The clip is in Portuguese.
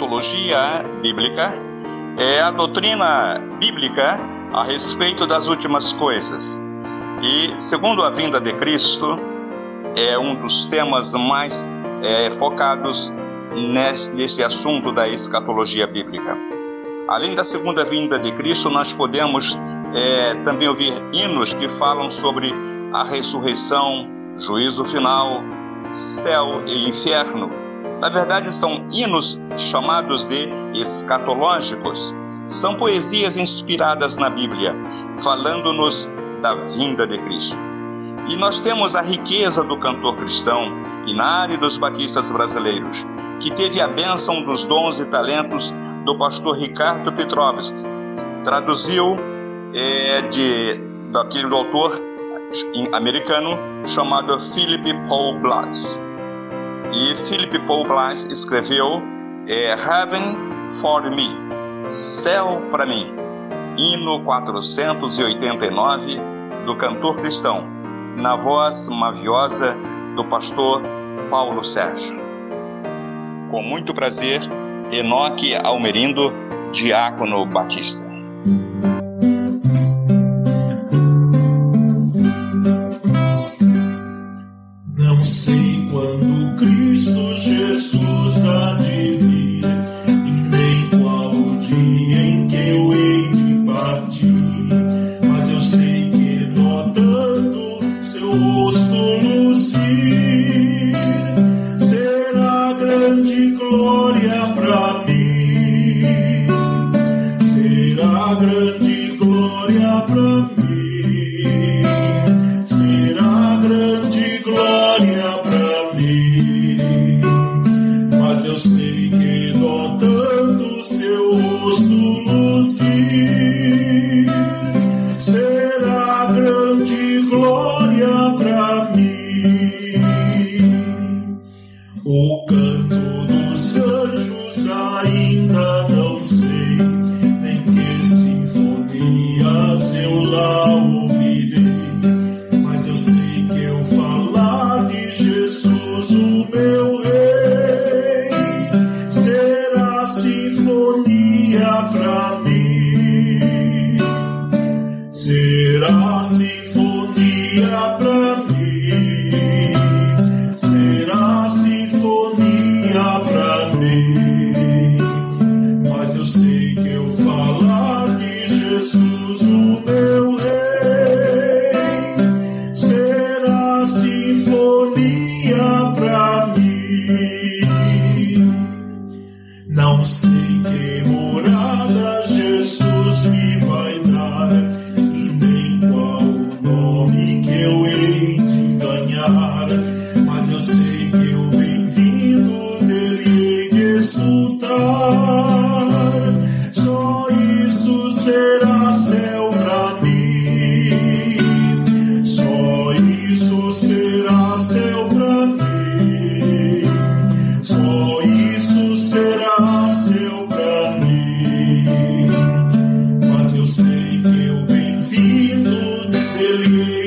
escatologia bíblica é a doutrina bíblica a respeito das últimas coisas. E, segundo a vinda de Cristo, é um dos temas mais é, focados nesse, nesse assunto da escatologia bíblica. Além da segunda vinda de Cristo, nós podemos é, também ouvir hinos que falam sobre a ressurreição, juízo final, céu e inferno. Na verdade, são hinos chamados de escatológicos. São poesias inspiradas na Bíblia, falando-nos da vinda de Cristo. E nós temos a riqueza do cantor cristão, Inário dos Batistas Brasileiros, que teve a bênção dos dons e talentos do pastor Ricardo Petrovski. Traduziu é, de, daquele autor americano chamado Philip Paul Blas. E Philip Paul Blas escreveu é, Heaven for Me, Céu para mim, hino 489 do cantor cristão, na voz maviosa do pastor Paulo Sérgio. Com muito prazer, Enoque Almerindo, Diácono Batista. Grande glória para mim, será grande glória para mim, sinfonia pra mim. Será sinfonia mas eu sei que eu falar de Jesus, o meu rei, será sinfonia pra mim. Não sei que morar. Mm-hmm.